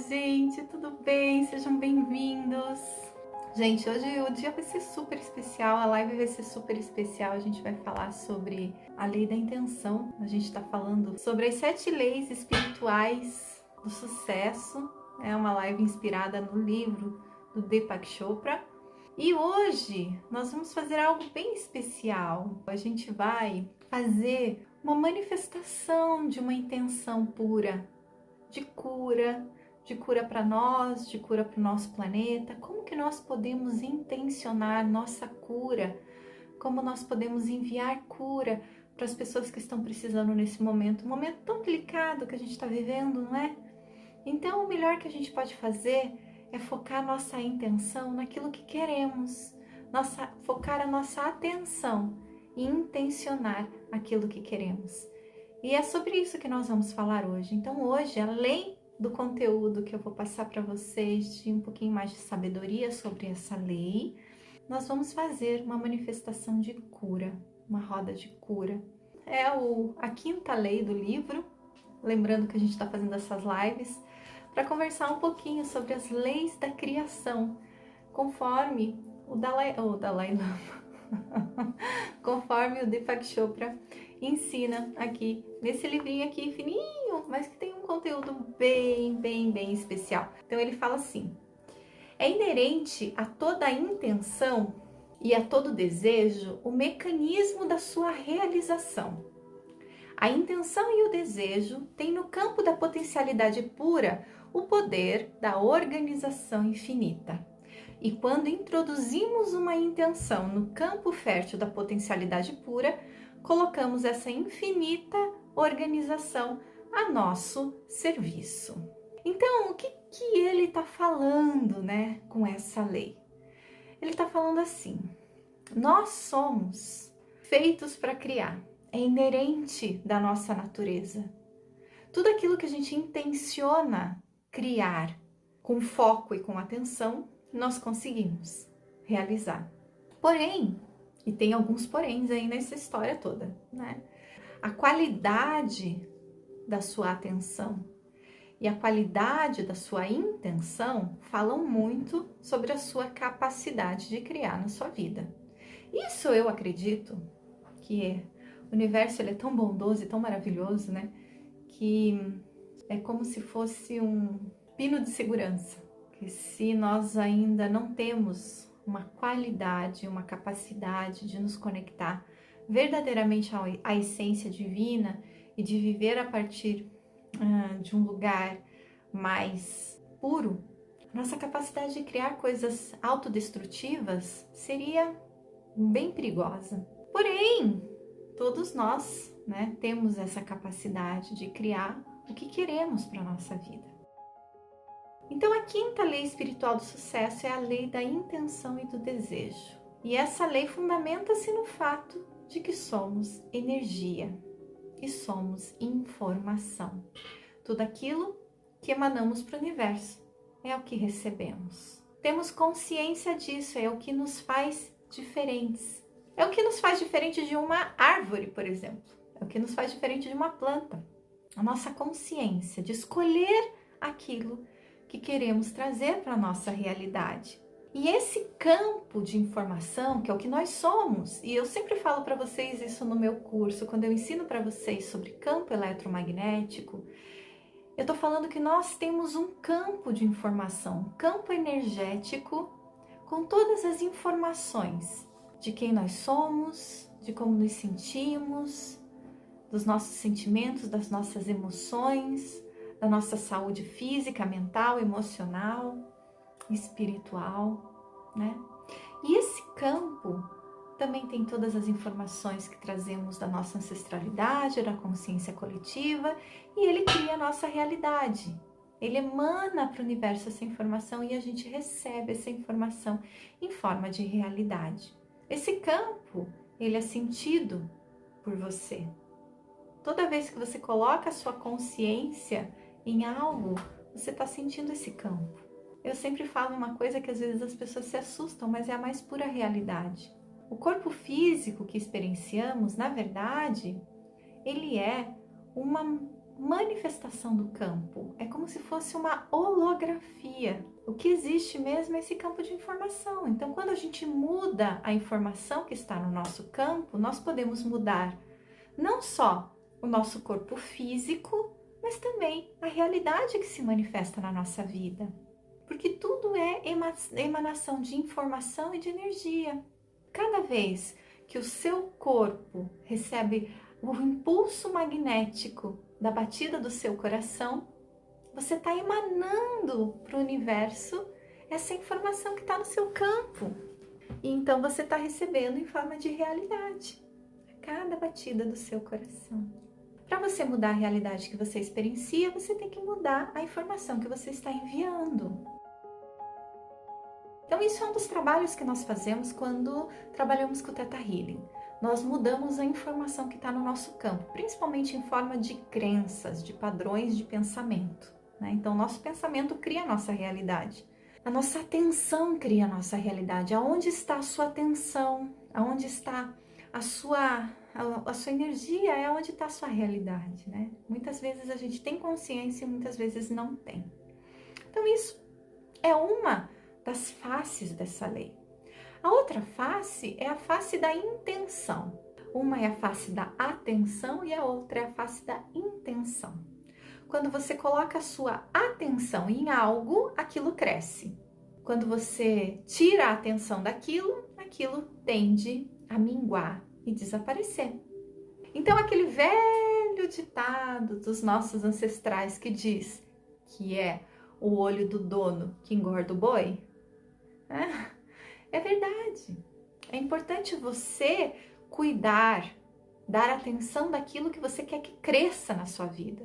Gente, tudo bem? Sejam bem-vindos. Gente, hoje o dia vai ser super especial, a live vai ser super especial. A gente vai falar sobre a lei da intenção. A gente está falando sobre as sete leis espirituais do sucesso. É uma live inspirada no livro do Deepak Chopra. E hoje nós vamos fazer algo bem especial. A gente vai fazer uma manifestação de uma intenção pura de cura, de cura para nós, de cura para o nosso planeta. Como que nós podemos intencionar nossa cura? Como nós podemos enviar cura para as pessoas que estão precisando nesse momento, um momento tão delicado que a gente está vivendo, não é? Então, o melhor que a gente pode fazer é focar nossa intenção naquilo que queremos, nossa, focar a nossa atenção e intencionar aquilo que queremos. E é sobre isso que nós vamos falar hoje. Então, hoje, além do conteúdo que eu vou passar para vocês de um pouquinho mais de sabedoria sobre essa lei, nós vamos fazer uma manifestação de cura, uma roda de cura. É o, a quinta lei do livro, lembrando que a gente está fazendo essas lives para conversar um pouquinho sobre as leis da criação, conforme o Dalai, o Dalai Lama, conforme o Deepak Chopra ensina aqui nesse livrinho aqui fininho, mas que tem conteúdo bem, bem, bem especial. Então ele fala assim: é inerente a toda a intenção e a todo desejo o mecanismo da sua realização. A intenção e o desejo têm no campo da potencialidade pura o poder da organização infinita. E quando introduzimos uma intenção no campo fértil da potencialidade pura, colocamos essa infinita organização a nosso serviço. Então, o que, que ele está falando né, com essa lei? Ele está falando assim: nós somos feitos para criar, é inerente da nossa natureza. Tudo aquilo que a gente intenciona criar com foco e com atenção, nós conseguimos realizar. Porém, e tem alguns poréns aí nessa história toda, né? A qualidade da sua atenção e a qualidade da sua intenção falam muito sobre a sua capacidade de criar na sua vida. Isso eu acredito que o universo ele é tão bondoso e tão maravilhoso, né? Que é como se fosse um pino de segurança. Que se nós ainda não temos uma qualidade, uma capacidade de nos conectar verdadeiramente à essência divina e de viver a partir uh, de um lugar mais puro, nossa capacidade de criar coisas autodestrutivas seria bem perigosa. Porém, todos nós né, temos essa capacidade de criar o que queremos para a nossa vida. Então, a quinta lei espiritual do sucesso é a lei da intenção e do desejo. E essa lei fundamenta-se no fato de que somos energia e somos informação. Tudo aquilo que emanamos para o universo é o que recebemos. Temos consciência disso, é o que nos faz diferentes. É o que nos faz diferente de uma árvore, por exemplo. É o que nos faz diferente de uma planta. A nossa consciência de escolher aquilo que queremos trazer para a nossa realidade. E esse campo de informação, que é o que nós somos, e eu sempre falo para vocês isso no meu curso, quando eu ensino para vocês sobre campo eletromagnético, eu estou falando que nós temos um campo de informação, um campo energético com todas as informações de quem nós somos, de como nos sentimos, dos nossos sentimentos, das nossas emoções, da nossa saúde física, mental, emocional, espiritual, né? E esse campo também tem todas as informações que trazemos da nossa ancestralidade, da consciência coletiva, e ele cria a nossa realidade. Ele emana para o universo essa informação e a gente recebe essa informação em forma de realidade. Esse campo, ele é sentido por você. Toda vez que você coloca a sua consciência em algo, você está sentindo esse campo. Eu sempre falo uma coisa que às vezes as pessoas se assustam, mas é a mais pura realidade. O corpo físico que experienciamos, na verdade, ele é uma manifestação do campo, é como se fosse uma holografia. O que existe mesmo é esse campo de informação. Então, quando a gente muda a informação que está no nosso campo, nós podemos mudar não só o nosso corpo físico, mas também a realidade que se manifesta na nossa vida. Porque tudo é emanação de informação e de energia. Cada vez que o seu corpo recebe o impulso magnético da batida do seu coração, você está emanando para o universo essa informação que está no seu campo. E então você está recebendo em forma de realidade a cada batida do seu coração. Para você mudar a realidade que você experiencia, você tem que mudar a informação que você está enviando. Então, isso é um dos trabalhos que nós fazemos quando trabalhamos com o Teta Healing nós mudamos a informação que está no nosso campo, principalmente em forma de crenças, de padrões de pensamento. Né? Então, nosso pensamento cria a nossa realidade. A nossa atenção cria a nossa realidade. Aonde está a sua atenção? Aonde está a sua, a, a sua energia? É onde está a sua realidade, né? Muitas vezes a gente tem consciência e muitas vezes não tem. Então, isso é uma das faces dessa lei. A outra face é a face da intenção. Uma é a face da atenção e a outra é a face da intenção. Quando você coloca a sua atenção em algo, aquilo cresce. Quando você tira a atenção daquilo, aquilo tende a minguar e desaparecer. Então, aquele velho ditado dos nossos ancestrais que diz que é o olho do dono que engorda o boi, né? É verdade. É importante você cuidar, dar atenção daquilo que você quer que cresça na sua vida.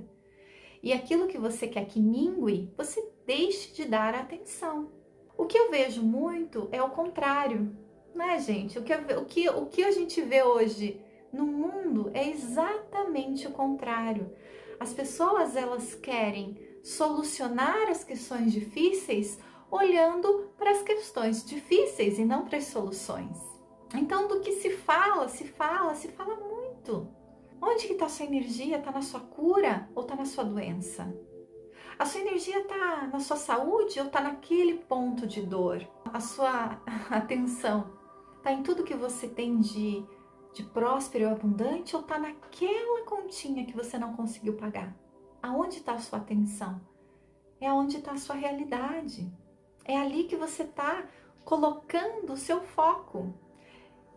E aquilo que você quer que mingue, você deixe de dar atenção. O que eu vejo muito é o contrário, né, gente? O que, o que, o que a gente vê hoje no mundo é exatamente o contrário. As pessoas elas querem solucionar as questões difíceis olhando para as questões difíceis e não para as soluções. Então, do que se fala, se fala, se fala muito. Onde que está a sua energia? Está na sua cura ou está na sua doença? A sua energia está na sua saúde ou está naquele ponto de dor? A sua atenção está em tudo que você tem de, de próspero e abundante ou está naquela continha que você não conseguiu pagar? Aonde está a sua atenção? É aonde está a sua realidade. É ali que você está colocando o seu foco.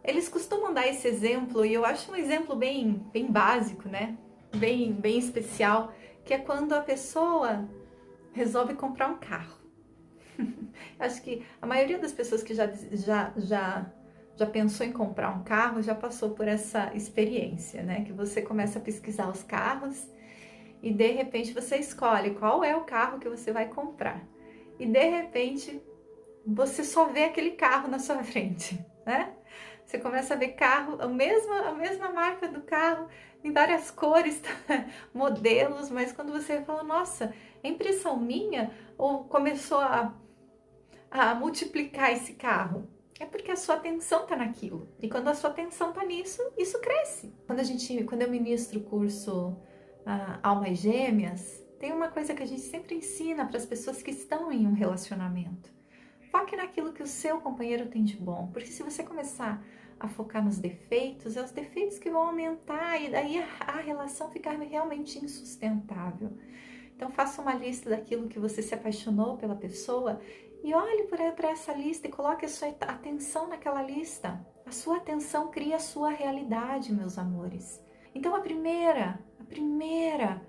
Eles costumam dar esse exemplo e eu acho um exemplo bem, bem básico, né? Bem, bem especial, que é quando a pessoa resolve comprar um carro. acho que a maioria das pessoas que já, já, já, já pensou em comprar um carro já passou por essa experiência, né? Que você começa a pesquisar os carros e de repente você escolhe qual é o carro que você vai comprar e de repente você só vê aquele carro na sua frente, né? Você começa a ver carro, a mesma, a mesma marca do carro, em várias cores, modelos, mas quando você fala, nossa, é impressão minha ou começou a, a multiplicar esse carro? É porque a sua atenção está naquilo. E quando a sua atenção está nisso, isso cresce. Quando a gente, quando eu ministro o curso uh, Almas Gêmeas, tem uma coisa que a gente sempre ensina para as pessoas que estão em um relacionamento. Foque naquilo que o seu companheiro tem de bom, porque se você começar a focar nos defeitos, é os defeitos que vão aumentar e daí a relação ficar realmente insustentável. Então faça uma lista daquilo que você se apaixonou pela pessoa e olhe para essa lista e coloque a sua atenção naquela lista. A sua atenção cria a sua realidade, meus amores. Então a primeira, a primeira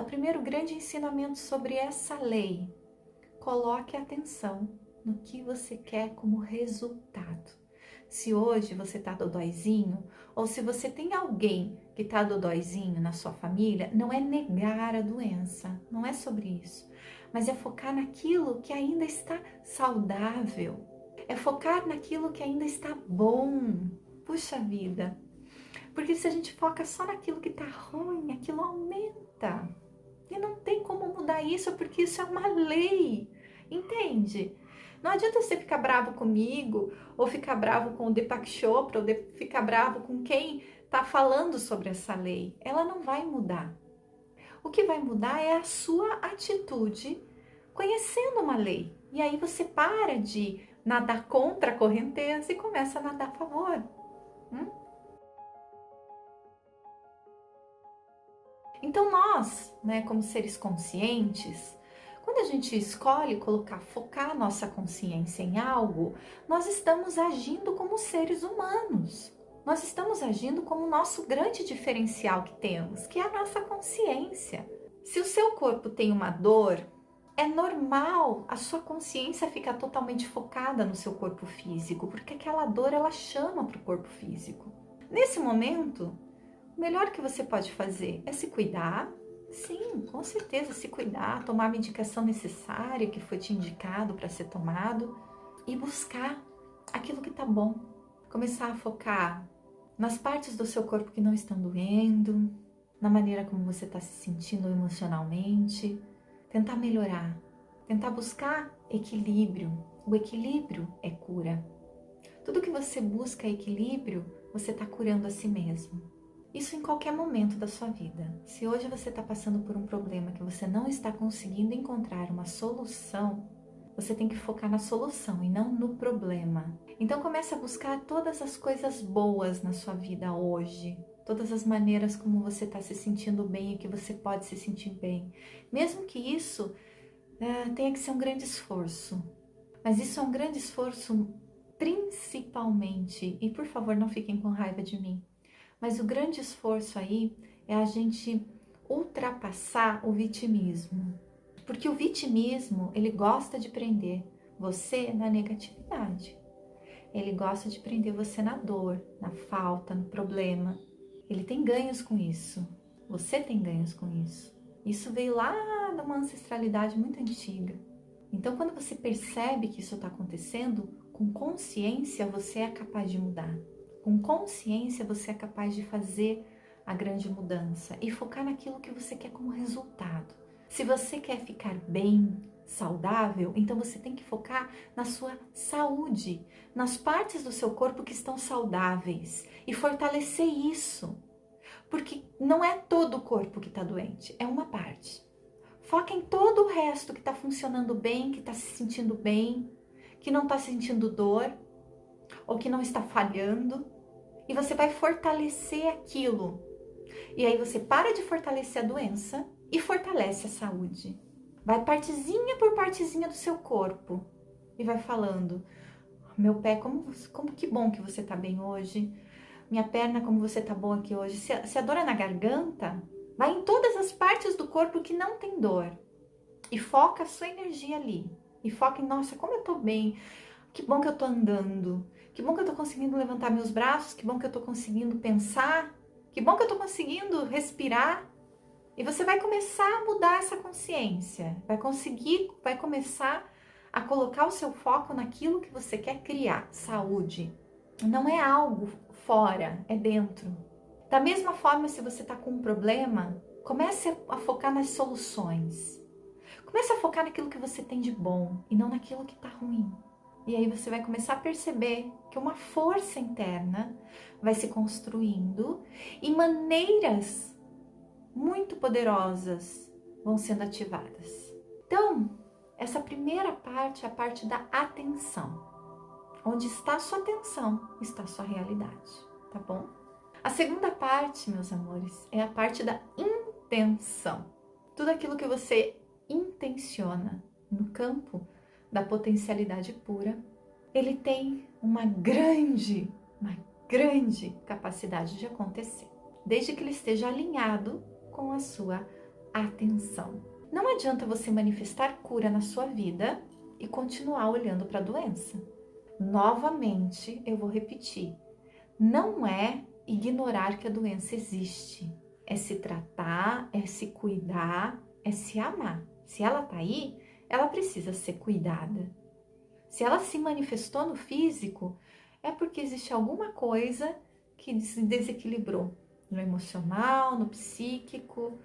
o primeiro grande ensinamento sobre essa lei. Coloque atenção no que você quer como resultado. Se hoje você está dodóizinho, ou se você tem alguém que está dodóizinho na sua família, não é negar a doença, não é sobre isso, mas é focar naquilo que ainda está saudável, é focar naquilo que ainda está bom. Puxa vida, porque se a gente foca só naquilo que está ruim, aquilo aumenta. E não tem como mudar isso, porque isso é uma lei. Entende? Não adianta você ficar bravo comigo, ou ficar bravo com o Deepak Chopra, ou ficar bravo com quem está falando sobre essa lei. Ela não vai mudar. O que vai mudar é a sua atitude conhecendo uma lei. E aí você para de nadar contra a correnteza e começa a nadar a favor. Hum? Então nós, né, como seres conscientes, quando a gente escolhe colocar, focar a nossa consciência em algo, nós estamos agindo como seres humanos. Nós estamos agindo como o nosso grande diferencial que temos, que é a nossa consciência. Se o seu corpo tem uma dor, é normal a sua consciência ficar totalmente focada no seu corpo físico, porque aquela dor ela chama para o corpo físico. Nesse momento, o melhor que você pode fazer é se cuidar. Sim, com certeza, se cuidar, tomar a medicação necessária que foi te indicado para ser tomado e buscar aquilo que tá bom. Começar a focar nas partes do seu corpo que não estão doendo, na maneira como você está se sentindo emocionalmente tentar melhorar, tentar buscar equilíbrio. O equilíbrio é cura. Tudo que você busca equilíbrio, você está curando a si mesmo. Isso em qualquer momento da sua vida. Se hoje você está passando por um problema que você não está conseguindo encontrar uma solução, você tem que focar na solução e não no problema. Então comece a buscar todas as coisas boas na sua vida hoje, todas as maneiras como você está se sentindo bem e que você pode se sentir bem. Mesmo que isso é, tenha que ser um grande esforço. Mas isso é um grande esforço principalmente, e por favor não fiquem com raiva de mim, mas o grande esforço aí é a gente ultrapassar o vitimismo. Porque o vitimismo, ele gosta de prender você na negatividade. Ele gosta de prender você na dor, na falta, no problema. Ele tem ganhos com isso. Você tem ganhos com isso. Isso veio lá de uma ancestralidade muito antiga. Então, quando você percebe que isso está acontecendo, com consciência você é capaz de mudar. Com consciência você é capaz de fazer a grande mudança e focar naquilo que você quer como resultado. Se você quer ficar bem, saudável, então você tem que focar na sua saúde, nas partes do seu corpo que estão saudáveis e fortalecer isso. Porque não é todo o corpo que está doente, é uma parte. Foca em todo o resto que está funcionando bem, que está se sentindo bem, que não está sentindo dor ou que não está falhando. E você vai fortalecer aquilo. E aí você para de fortalecer a doença e fortalece a saúde. Vai partezinha por partezinha do seu corpo e vai falando: Meu pé, como, como que bom que você tá bem hoje. Minha perna, como você tá boa aqui hoje. Se se a dor é na garganta, vai em todas as partes do corpo que não tem dor e foca a sua energia ali. E foca em: Nossa, como eu tô bem. Que bom que eu tô andando. Que bom que eu tô conseguindo levantar meus braços. Que bom que eu tô conseguindo pensar. Que bom que eu tô conseguindo respirar. E você vai começar a mudar essa consciência, vai conseguir, vai começar a colocar o seu foco naquilo que você quer criar, saúde. Não é algo fora, é dentro. Da mesma forma, se você está com um problema, comece a focar nas soluções. Comece a focar naquilo que você tem de bom e não naquilo que está ruim. E aí você vai começar a perceber que uma força interna vai se construindo e maneiras muito poderosas vão sendo ativadas. Então, essa primeira parte é a parte da atenção. Onde está a sua atenção, está a sua realidade, tá bom? A segunda parte, meus amores, é a parte da intenção. Tudo aquilo que você intenciona no campo da potencialidade pura, ele tem uma grande, uma grande capacidade de acontecer, desde que ele esteja alinhado com a sua atenção. Não adianta você manifestar cura na sua vida e continuar olhando para a doença. Novamente, eu vou repetir: não é ignorar que a doença existe, é se tratar, é se cuidar, é se amar. Se ela tá aí, ela precisa ser cuidada. Se ela se manifestou no físico, é porque existe alguma coisa que se desequilibrou no emocional, no psíquico,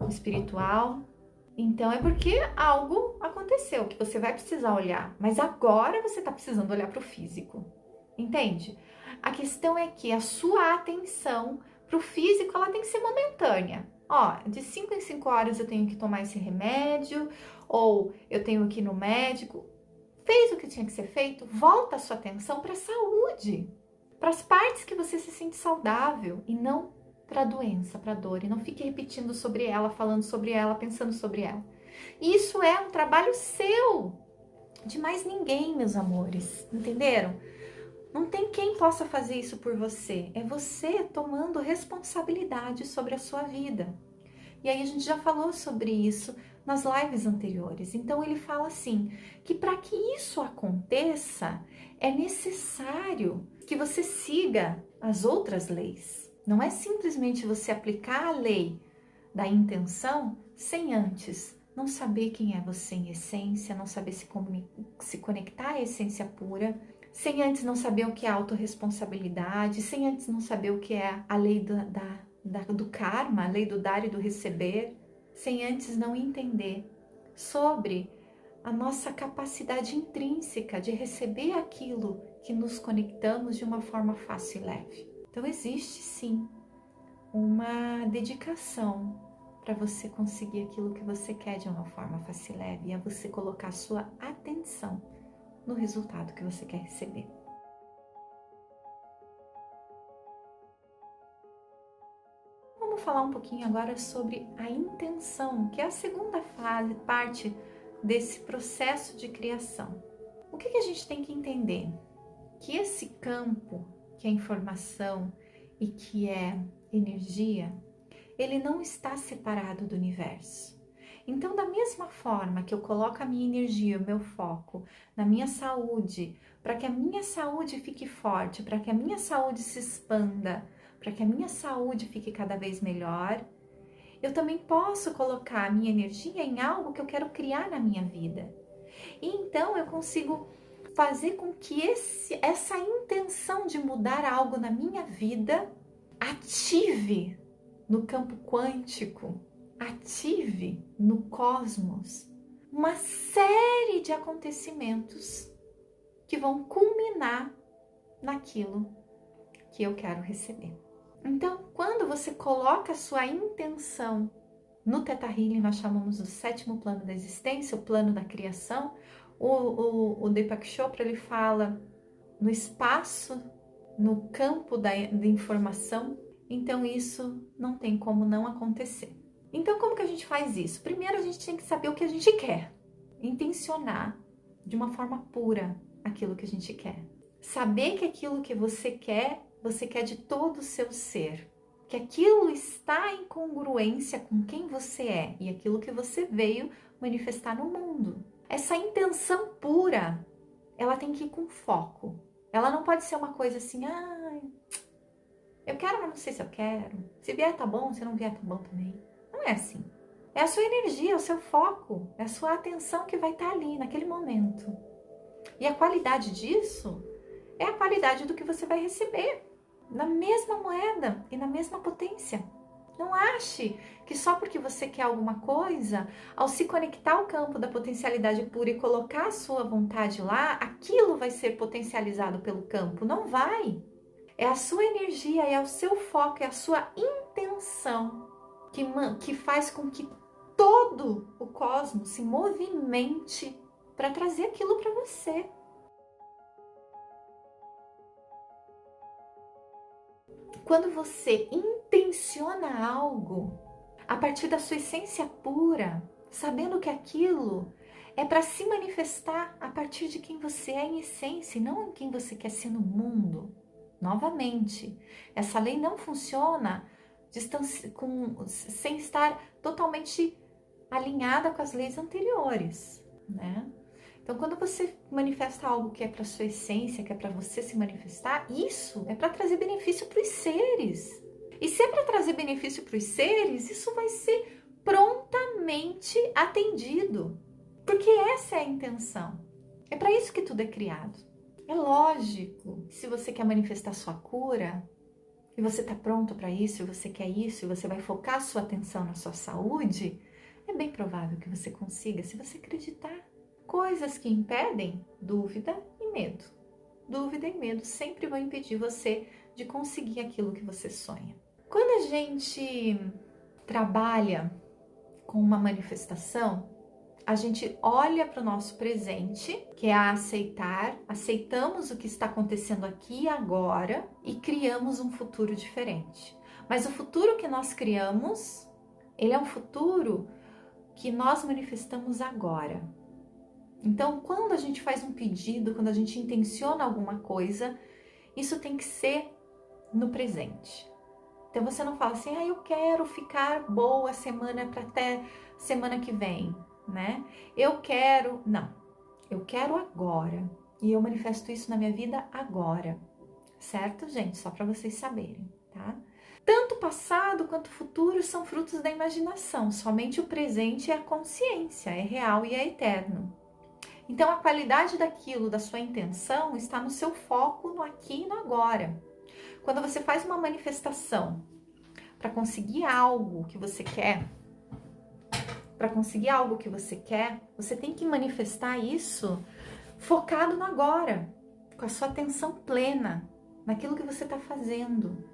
no espiritual. Então é porque algo aconteceu que você vai precisar olhar, mas agora você está precisando olhar para o físico, entende? A questão é que a sua atenção para o físico ela tem que ser momentânea. Ó, de 5 em 5 horas eu tenho que tomar esse remédio, ou eu tenho que ir no médico. Fez o que tinha que ser feito, volta a sua atenção para a saúde, para as partes que você se sente saudável e não para a doença, para a dor. E não fique repetindo sobre ela, falando sobre ela, pensando sobre ela. Isso é um trabalho seu, de mais ninguém, meus amores, entenderam? Não tem quem possa fazer isso por você. É você tomando responsabilidade sobre a sua vida. E aí a gente já falou sobre isso nas lives anteriores. Então ele fala assim, que para que isso aconteça, é necessário que você siga as outras leis. Não é simplesmente você aplicar a lei da intenção sem antes não saber quem é você em essência, não saber se, se conectar à essência pura, sem antes não saber o que é autorresponsabilidade, sem antes não saber o que é a lei da, da, do karma, a lei do dar e do receber, sem antes não entender sobre a nossa capacidade intrínseca de receber aquilo que nos conectamos de uma forma fácil e leve. Então, existe sim uma dedicação para você conseguir aquilo que você quer de uma forma fácil e leve, é você colocar sua atenção no resultado que você quer receber. Vamos falar um pouquinho agora sobre a intenção, que é a segunda fase, parte desse processo de criação. O que, que a gente tem que entender? Que esse campo, que é informação e que é energia, ele não está separado do universo. Então, da mesma forma que eu coloco a minha energia, o meu foco na minha saúde, para que a minha saúde fique forte, para que a minha saúde se expanda, para que a minha saúde fique cada vez melhor, eu também posso colocar a minha energia em algo que eu quero criar na minha vida. E então eu consigo fazer com que esse, essa intenção de mudar algo na minha vida ative no campo quântico, ative no cosmos uma série de acontecimentos que vão culminar naquilo que eu quero receber. Então, quando você coloca sua intenção no Teta Healing, nós chamamos do sétimo plano da existência, o plano da criação. O, o, o Deepak Chopra ele fala no espaço, no campo da, da informação, então isso não tem como não acontecer. Então como que a gente faz isso? Primeiro a gente tem que saber o que a gente quer, intencionar de uma forma pura aquilo que a gente quer. Saber que aquilo que você quer, você quer de todo o seu ser, que aquilo está em congruência com quem você é e aquilo que você veio manifestar no mundo. Essa intenção pura, ela tem que ir com foco. Ela não pode ser uma coisa assim, ah, eu quero, mas não sei se eu quero. Se vier, tá bom. Se não vier, tá bom também. Não é assim. É a sua energia, é o seu foco, é a sua atenção que vai estar ali naquele momento. E a qualidade disso é a qualidade do que você vai receber na mesma moeda e na mesma potência. Não ache que só porque você quer alguma coisa, ao se conectar ao campo da potencialidade pura e colocar a sua vontade lá, aquilo vai ser potencializado pelo campo. Não vai. É a sua energia, é o seu foco, é a sua intenção que, que faz com que todo o cosmos se movimente para trazer aquilo para você. Quando você intenciona algo a partir da sua essência pura, sabendo que aquilo é para se manifestar a partir de quem você é em essência, e não em quem você quer ser no mundo. Novamente, essa lei não funciona com, sem estar totalmente alinhada com as leis anteriores, né? Então, quando você manifesta algo que é para sua essência, que é para você se manifestar, isso é para trazer benefício para os seres. E se é para trazer benefício para os seres, isso vai ser prontamente atendido, porque essa é a intenção. É para isso que tudo é criado. É lógico, se você quer manifestar sua cura, e você está pronto para isso, e você quer isso, e você vai focar sua atenção na sua saúde, é bem provável que você consiga, se você acreditar. Coisas que impedem dúvida e medo. Dúvida e medo sempre vão impedir você de conseguir aquilo que você sonha. Quando a gente trabalha com uma manifestação, a gente olha para o nosso presente, que é a aceitar, aceitamos o que está acontecendo aqui e agora e criamos um futuro diferente. Mas o futuro que nós criamos, ele é um futuro que nós manifestamos agora. Então, quando a gente faz um pedido, quando a gente intenciona alguma coisa, isso tem que ser no presente. Então você não fala assim, ah, eu quero ficar boa semana para até semana que vem né? Eu quero, não. Eu quero agora. E eu manifesto isso na minha vida agora. Certo, gente? Só para vocês saberem, tá? Tanto passado quanto futuro são frutos da imaginação. Somente o presente é a consciência, é real e é eterno. Então a qualidade daquilo, da sua intenção, está no seu foco no aqui e no agora. Quando você faz uma manifestação para conseguir algo que você quer, para conseguir algo que você quer, você tem que manifestar isso focado no agora, com a sua atenção plena naquilo que você está fazendo,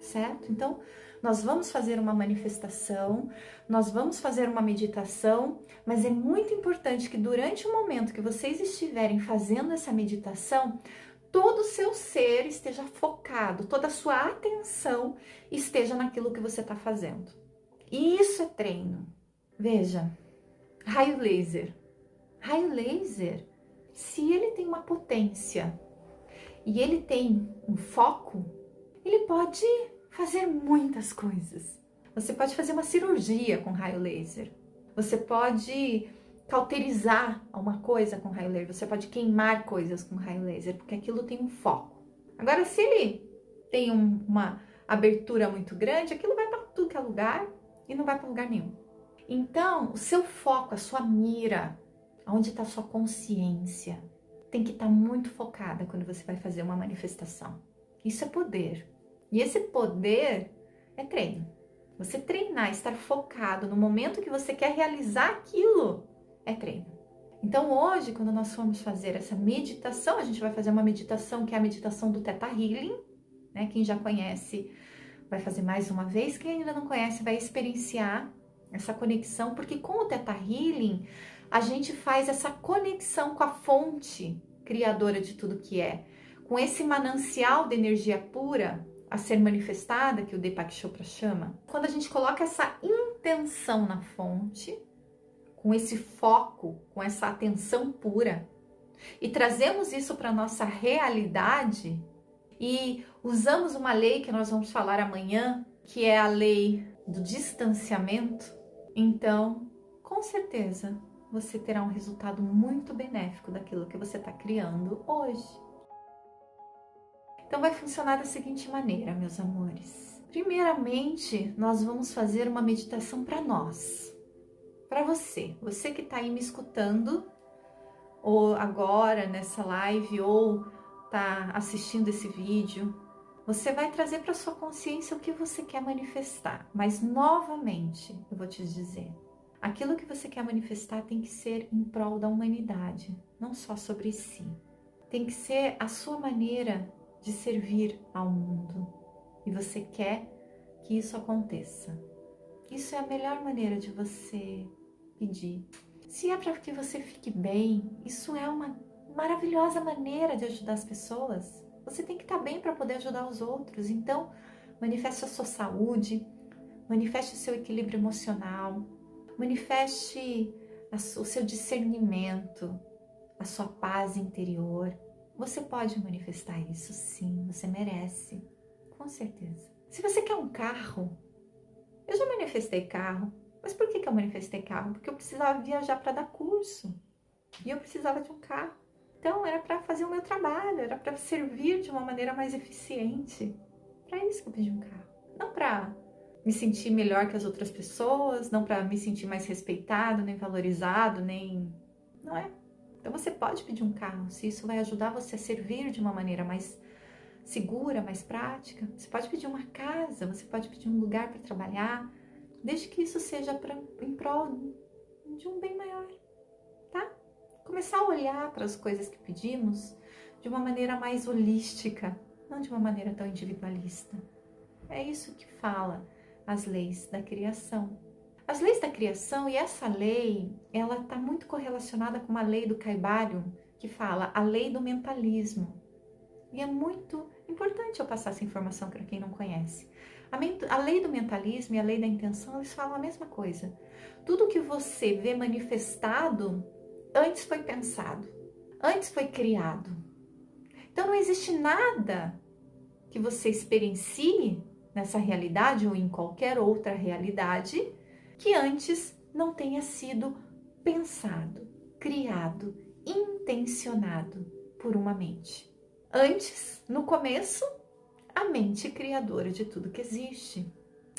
certo? Então, nós vamos fazer uma manifestação, nós vamos fazer uma meditação, mas é muito importante que durante o momento que vocês estiverem fazendo essa meditação, todo o seu ser esteja focado, toda a sua atenção esteja naquilo que você está fazendo. E isso é treino. Veja, raio laser. Raio laser, se ele tem uma potência e ele tem um foco, ele pode fazer muitas coisas. Você pode fazer uma cirurgia com raio laser. Você pode cauterizar uma coisa com raio laser. Você pode queimar coisas com raio laser, porque aquilo tem um foco. Agora, se ele tem um, uma abertura muito grande, aquilo vai para tudo que é lugar e não vai para lugar nenhum. Então, o seu foco, a sua mira, onde está a sua consciência, tem que estar tá muito focada quando você vai fazer uma manifestação. Isso é poder. E esse poder é treino. Você treinar, estar focado no momento que você quer realizar aquilo, é treino. Então, hoje, quando nós formos fazer essa meditação, a gente vai fazer uma meditação que é a meditação do Theta Healing, né? Quem já conhece vai fazer mais uma vez, quem ainda não conhece vai experienciar essa conexão, porque com o Teta Healing a gente faz essa conexão com a fonte criadora de tudo que é, com esse manancial de energia pura a ser manifestada que o Deepak Chopra chama. Quando a gente coloca essa intenção na fonte, com esse foco, com essa atenção pura, e trazemos isso para nossa realidade e usamos uma lei que nós vamos falar amanhã, que é a lei do distanciamento, então, com certeza, você terá um resultado muito benéfico daquilo que você está criando hoje. Então, vai funcionar da seguinte maneira, meus amores. Primeiramente, nós vamos fazer uma meditação para nós, para você, você que está aí me escutando, ou agora nessa live, ou está assistindo esse vídeo, você vai trazer para sua consciência o que você quer manifestar. Mas novamente, eu vou te dizer, aquilo que você quer manifestar tem que ser em prol da humanidade, não só sobre si. Tem que ser a sua maneira de servir ao mundo. E você quer que isso aconteça. Isso é a melhor maneira de você pedir. Se é para que você fique bem, isso é uma maravilhosa maneira de ajudar as pessoas. Você tem que estar tá bem para poder ajudar os outros. Então, manifeste a sua saúde, manifeste o seu equilíbrio emocional, manifeste o seu discernimento, a sua paz interior. Você pode manifestar isso sim, você merece, com certeza. Se você quer um carro, eu já manifestei carro, mas por que, que eu manifestei carro? Porque eu precisava viajar para dar curso e eu precisava de um carro. Então, era para fazer o meu trabalho, era para servir de uma maneira mais eficiente. Para isso que eu pedi um carro. Não para me sentir melhor que as outras pessoas, não para me sentir mais respeitado, nem valorizado, nem. Não é? Então, você pode pedir um carro se isso vai ajudar você a servir de uma maneira mais segura, mais prática. Você pode pedir uma casa, você pode pedir um lugar para trabalhar, desde que isso seja pra, em prol de um bem maior começar a olhar para as coisas que pedimos de uma maneira mais holística, não de uma maneira tão individualista. É isso que fala as leis da criação. As leis da criação e essa lei, ela está muito correlacionada com uma lei do Caibalion que fala a lei do mentalismo. E é muito importante eu passar essa informação para quem não conhece. A, lei do mentalismo e a lei da intenção, eles falam a mesma coisa. Tudo que você vê manifestado antes foi pensado, antes foi criado. Então não existe nada que você experiencie nessa realidade ou em qualquer outra realidade que antes não tenha sido pensado, criado, intencionado por uma mente. Antes, no começo, a mente criadora de tudo que existe.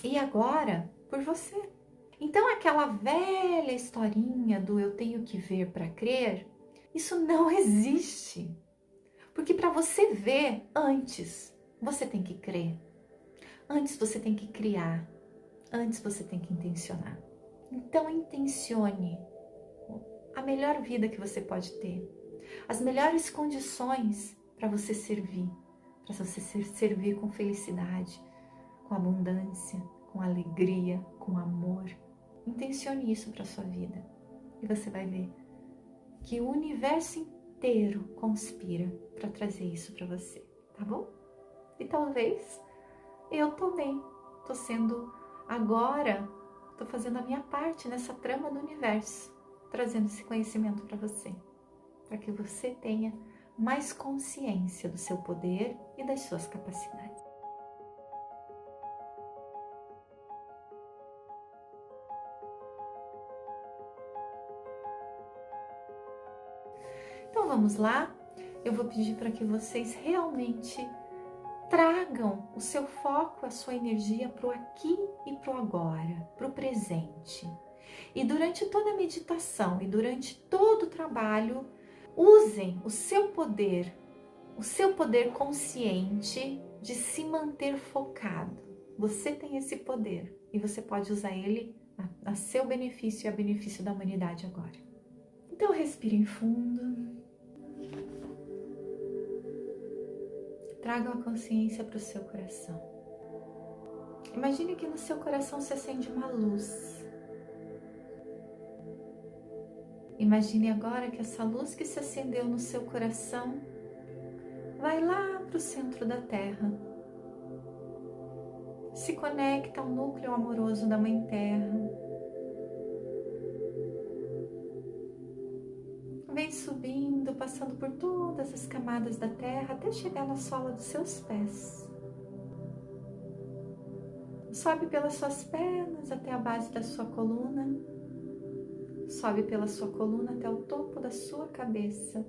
E agora, por você. Então, aquela velha historinha do eu tenho que ver para crer, isso não existe. Porque para você ver antes, você tem que crer. Antes você tem que criar. Antes você tem que intencionar. Então, intencione a melhor vida que você pode ter, as melhores condições para você servir, para você servir com felicidade, com abundância, com alegria, com amor. Intencione isso para sua vida e você vai ver que o universo inteiro conspira para trazer isso para você, tá bom? E talvez eu também tô sendo agora, tô fazendo a minha parte nessa trama do universo, trazendo esse conhecimento para você, para que você tenha mais consciência do seu poder e das suas capacidades. Vamos lá, eu vou pedir para que vocês realmente tragam o seu foco, a sua energia para o aqui e para o agora, para o presente. E durante toda a meditação e durante todo o trabalho, Usem o seu poder, o seu poder consciente de se manter focado. Você tem esse poder e você pode usar ele a, a seu benefício e a benefício da humanidade agora. Então respire fundo. Traga a consciência para o seu coração. Imagine que no seu coração se acende uma luz Imagine agora que essa luz que se acendeu no seu coração vai lá para o centro da Terra. Se conecta ao núcleo amoroso da Mãe Terra. Todas as camadas da Terra até chegar na sola dos seus pés. Sobe pelas suas pernas até a base da sua coluna sobe pela sua coluna até o topo da sua cabeça,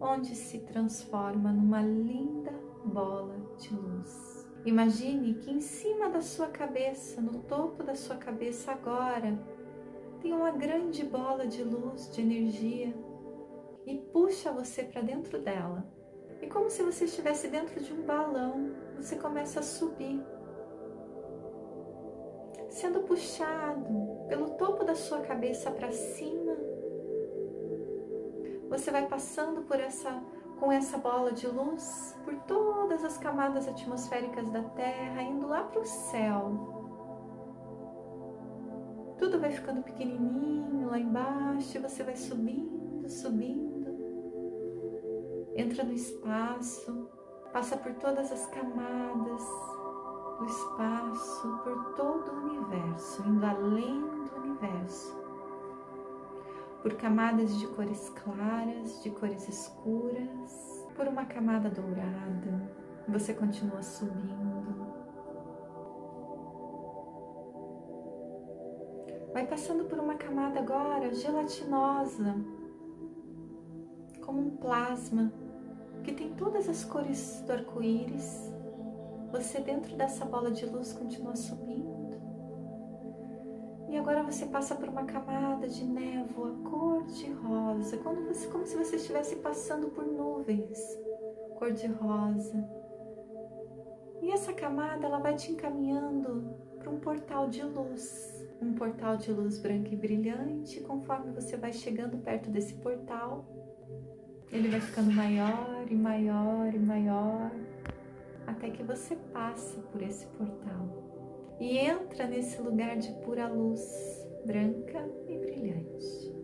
onde se transforma numa linda bola de luz. Imagine que em cima da sua cabeça, no topo da sua cabeça agora, tem uma grande bola de luz, de energia, e puxa você para dentro dela. E como se você estivesse dentro de um balão, você começa a subir sendo puxado pelo topo da sua cabeça para cima. Você vai passando por essa com essa bola de luz por todas as camadas atmosféricas da Terra, indo lá para o céu. Tudo vai ficando pequenininho lá embaixo e você vai subindo, subindo. Entra no espaço, passa por todas as camadas, o espaço, por todo o universo, indo além do universo, por camadas de cores claras, de cores escuras, por uma camada dourada. Você continua subindo. Vai passando por uma camada agora gelatinosa, como um plasma que tem todas as cores do arco-íris você dentro dessa bola de luz continua subindo. E agora você passa por uma camada de névoa cor de rosa, como, você, como se você estivesse passando por nuvens cor de rosa. E essa camada ela vai te encaminhando para um portal de luz, um portal de luz branca e brilhante. Conforme você vai chegando perto desse portal, ele vai ficando maior e maior e maior até que você passe por esse portal. e entra nesse lugar de pura luz branca e brilhante.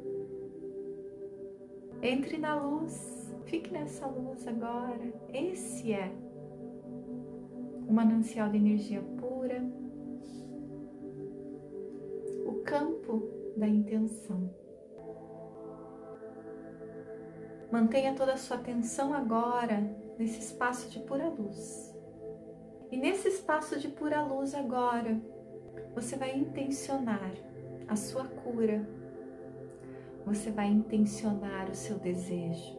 Entre na luz, fique nessa luz agora. Esse é o manancial de energia pura, o campo da intenção. Mantenha toda a sua atenção agora nesse espaço de pura luz. E nesse espaço de pura luz agora, você vai intencionar a sua cura. Você vai intencionar o seu desejo,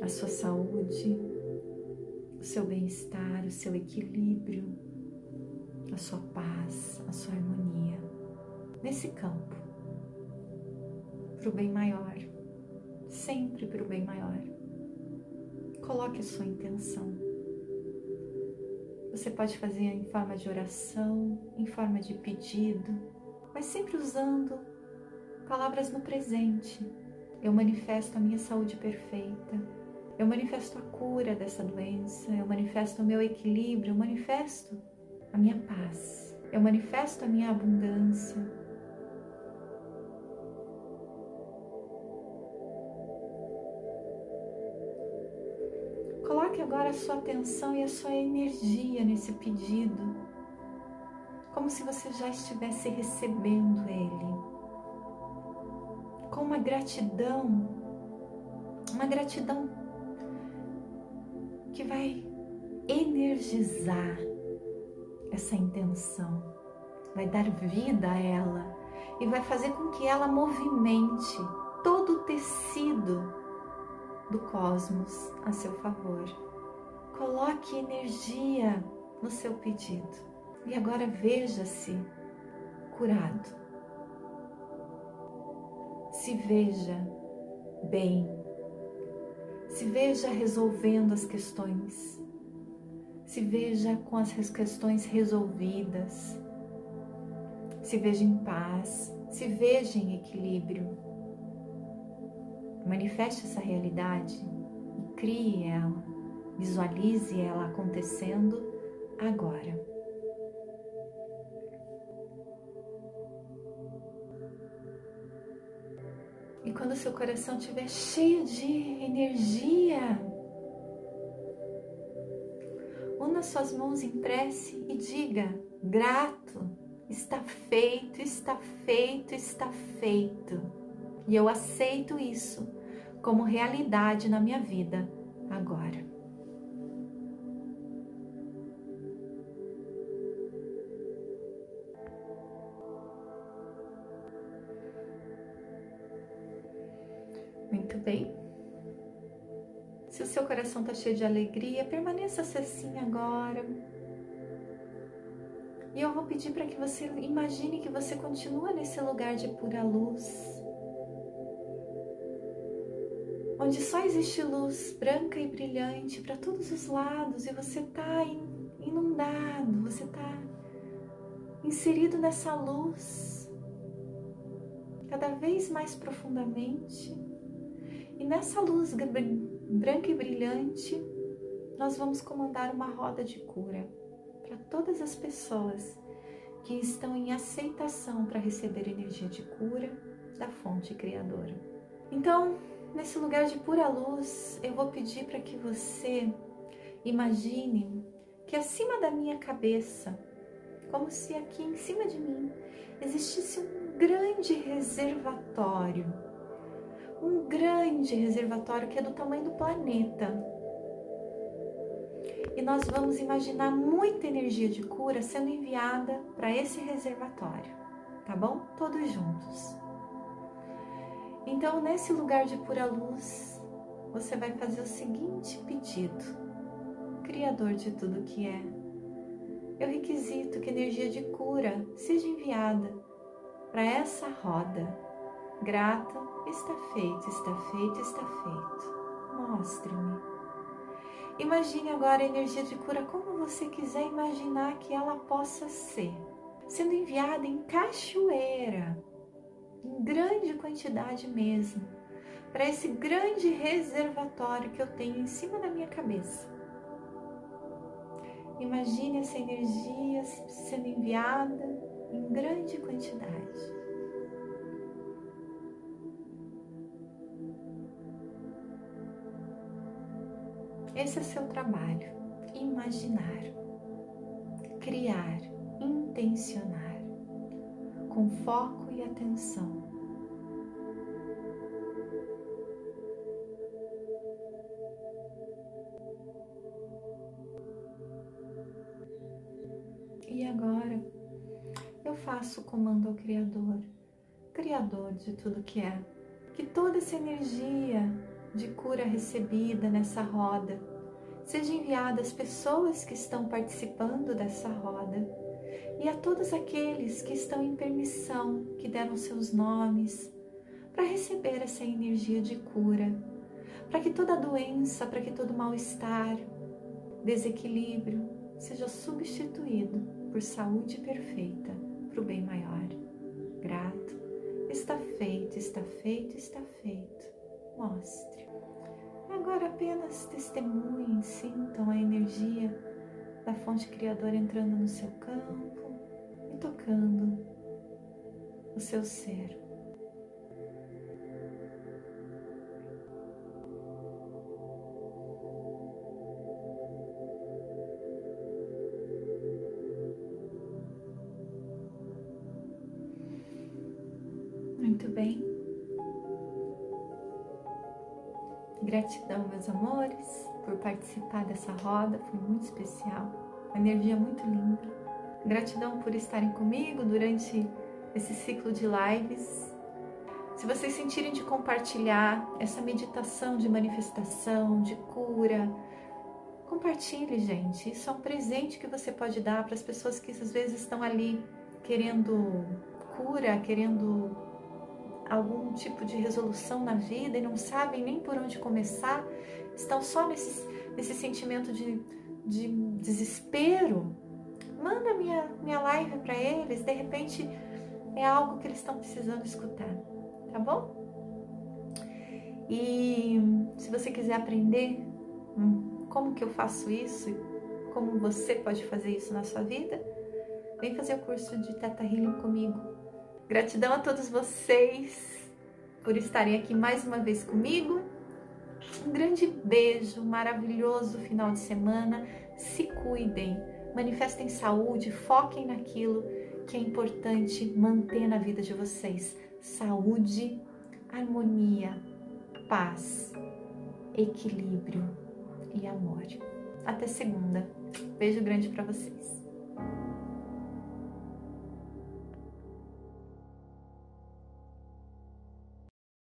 a sua saúde, o seu bem-estar, o seu equilíbrio, a sua paz, a sua harmonia. Nesse campo, para o bem maior, sempre para o bem maior. Coloque a sua intenção. Você pode fazer em forma de oração, em forma de pedido, mas sempre usando palavras no presente. Eu manifesto a minha saúde perfeita. Eu manifesto a cura dessa doença. Eu manifesto o meu equilíbrio. Eu manifesto a minha paz. Eu manifesto a minha abundância. A sua atenção e a sua energia nesse pedido, como se você já estivesse recebendo ele, com uma gratidão, uma gratidão que vai energizar essa intenção, vai dar vida a ela e vai fazer com que ela movimente todo o tecido do cosmos a seu favor. Coloque energia no seu pedido. E agora veja-se curado. Se veja bem, se veja resolvendo as questões, se veja com as questões resolvidas, se veja em paz, se veja em equilíbrio. Manifeste essa realidade e crie ela, visualize ela acontecendo agora. E quando seu coração estiver cheio de energia, una suas mãos em prece e diga: grato, está feito, está feito, está feito. E eu aceito isso como realidade na minha vida agora. Bem. Se o seu coração está cheio de alegria, permaneça assim agora. E eu vou pedir para que você imagine que você continua nesse lugar de pura luz onde só existe luz branca e brilhante para todos os lados e você está inundado, você está inserido nessa luz cada vez mais profundamente. E nessa luz branca e brilhante, nós vamos comandar uma roda de cura para todas as pessoas que estão em aceitação para receber energia de cura da fonte criadora. Então, nesse lugar de pura luz, eu vou pedir para que você imagine que acima da minha cabeça, como se aqui em cima de mim existisse um grande reservatório. Um grande reservatório que é do tamanho do planeta. E nós vamos imaginar muita energia de cura sendo enviada para esse reservatório, tá bom? Todos juntos. Então, nesse lugar de pura luz, você vai fazer o seguinte pedido: Criador de tudo que é, eu requisito que energia de cura seja enviada para essa roda. Grata, está feito, está feito, está feito. Mostre-me. Imagine agora a energia de cura como você quiser imaginar que ela possa ser, sendo enviada em cachoeira em grande quantidade mesmo, para esse grande reservatório que eu tenho em cima da minha cabeça. Imagine essa energia sendo enviada em grande quantidade. Esse é seu trabalho. Imaginar, criar, intencionar, com foco e atenção. E agora eu faço o comando ao Criador, Criador de tudo que é, que toda essa energia de cura recebida nessa roda seja enviada às pessoas que estão participando dessa roda e a todos aqueles que estão em permissão, que deram seus nomes, para receber essa energia de cura, para que toda doença, para que todo mal-estar, desequilíbrio seja substituído por saúde perfeita, para o bem maior. Grato, está feito, está feito, está feito. Mostre. Agora apenas testemunhem, sintam a energia da fonte criadora entrando no seu campo e tocando o seu ser. Meus amores, por participar dessa roda, foi muito especial, uma energia muito linda. Gratidão por estarem comigo durante esse ciclo de lives. Se vocês sentirem de compartilhar essa meditação de manifestação, de cura, compartilhe, gente. Isso é um presente que você pode dar para as pessoas que às vezes estão ali querendo cura, querendo algum tipo de resolução na vida e não sabem nem por onde começar, estão só nesse, nesse sentimento de, de desespero, manda minha, minha live para eles, de repente é algo que eles estão precisando escutar, tá bom? E se você quiser aprender hum, como que eu faço isso como você pode fazer isso na sua vida, vem fazer o curso de Teta Healing comigo. Gratidão a todos vocês por estarem aqui mais uma vez comigo. Um grande beijo, maravilhoso final de semana. Se cuidem, manifestem saúde, foquem naquilo que é importante manter na vida de vocês: saúde, harmonia, paz, equilíbrio e amor. Até segunda. Beijo grande para vocês.